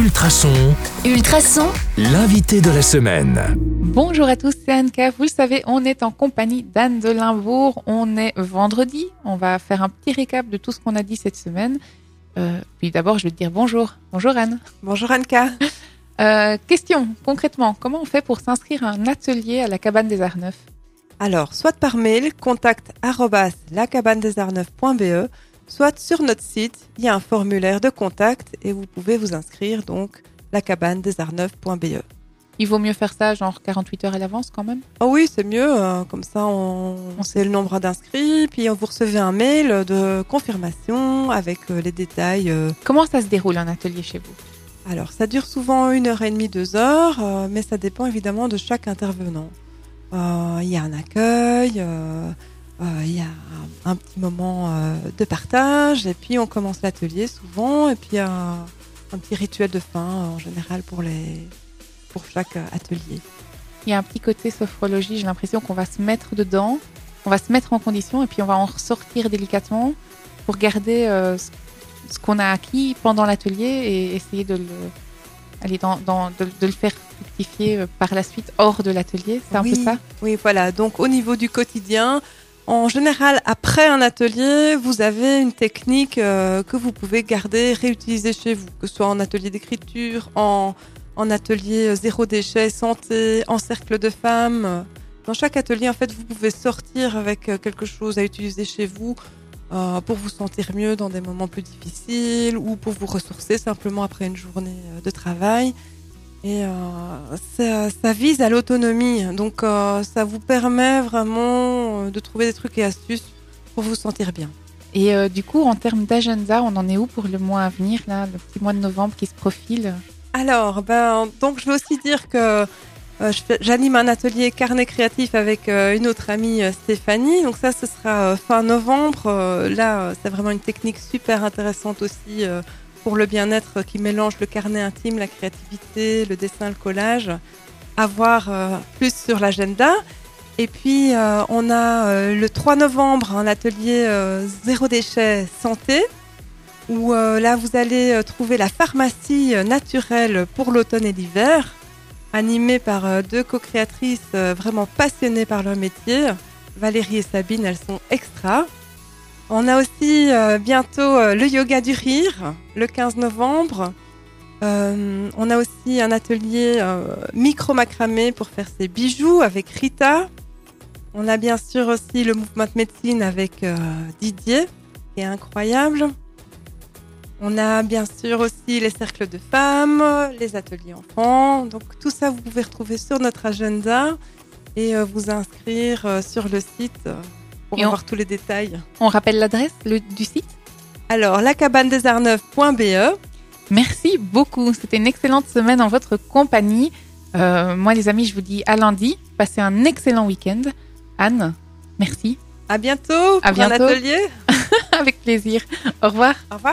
Ultrason, Ultrason, l'invité de la semaine. Bonjour à tous, c'est Anka. Vous le savez, on est en compagnie d'Anne de Limbourg. On est vendredi. On va faire un petit récap de tout ce qu'on a dit cette semaine. Euh, puis d'abord, je vais te dire bonjour. Bonjour Anne. Bonjour Anka. Euh, question, concrètement, comment on fait pour s'inscrire à un atelier à la cabane des Arts Neufs? Alors, soit par mail, contact arobase lacabanedesartneufs.be, soit sur notre site, il y a un formulaire de contact et vous pouvez vous inscrire donc lacabanedesartneufs.be. Il vaut mieux faire ça genre 48 heures à l'avance quand même? Oh oui, c'est mieux, euh, comme ça on, on sait le nombre d'inscrits, puis vous recevez un mail de confirmation avec euh, les détails. euh. Comment ça se déroule un atelier chez vous? Alors, ça dure souvent une heure et demie, deux heures, mais ça dépend évidemment de chaque intervenant. Il y a un accueil, il y a un, un petit moment euh, de partage, et puis on commence l'atelier souvent, et puis un, un petit rituel de fin euh, en général pour, les, pour chaque euh, atelier. Il y a un petit côté sophrologie, j'ai l'impression qu'on va se mettre dedans, on va se mettre en condition et puis on va en ressortir délicatement pour garder euh, ce, qu'on a acquis pendant l'atelier et essayer de le, aller dans, dans- de, de le faire fructifier euh, par la suite hors de l'atelier. C'est un oui, peu ça? Oui, voilà. Donc au niveau du quotidien, en général, après un atelier, vous avez une technique euh, que vous pouvez garder, réutiliser chez vous, que ce soit en atelier d'écriture, en, en atelier euh, zéro déchet, santé, en cercle de femmes. Dans chaque atelier, en fait, vous pouvez sortir avec euh, quelque chose à utiliser chez vous pour vous sentir mieux dans des moments plus difficiles ou pour vous ressourcer simplement après une journée de travail. Et euh, ça, ça vise à l'autonomie. Donc, euh, ça vous permet vraiment euh, de trouver des trucs et astuces pour vous sentir bien. Et euh, du coup, en termes d'agenda, on en est où pour le mois à venir, là, le petit mois de novembre qui se profile? Alors, ben, donc je veux aussi dire que j'anime un atelier carnet créatif avec une autre amie, Stéphanie. Donc ça, ce sera fin novembre. Là, c'est vraiment une technique super intéressante aussi pour le bien-être qui mélange le carnet intime, la créativité, le dessin, le collage. À voir euh, plus sur l'agenda. Et puis, euh, on a euh, le 3 novembre un atelier zéro déchet santé où là vous allez trouver la pharmacie naturelle pour l'automne et l'hiver, animée par deux co-créatrices vraiment passionnées par leur métier. Valérie et Sabine, elles sont extra. On a aussi euh, bientôt euh, le yoga du rire, le 15 novembre. Euh, on a aussi un atelier euh, micro-macramé pour faire ses bijoux avec Rita. On a bien sûr aussi le mouvement de médecine avec Didier, qui est incroyable. On a bien sûr aussi les cercles de femmes, les ateliers enfants. Donc tout ça, vous pouvez retrouver sur notre agenda et vous inscrire sur le site pour Et on- tous les détails. On rappelle l'adresse le- du site Alors, lacabanedesartneufs.be. Merci beaucoup. C'était une excellente semaine en votre compagnie. Euh, moi, les amis, je vous dis à lundi. Passez un excellent week-end. Anne, merci. À bientôt À pour un bientôt. atelier. Avec plaisir. Au revoir. Au revoir.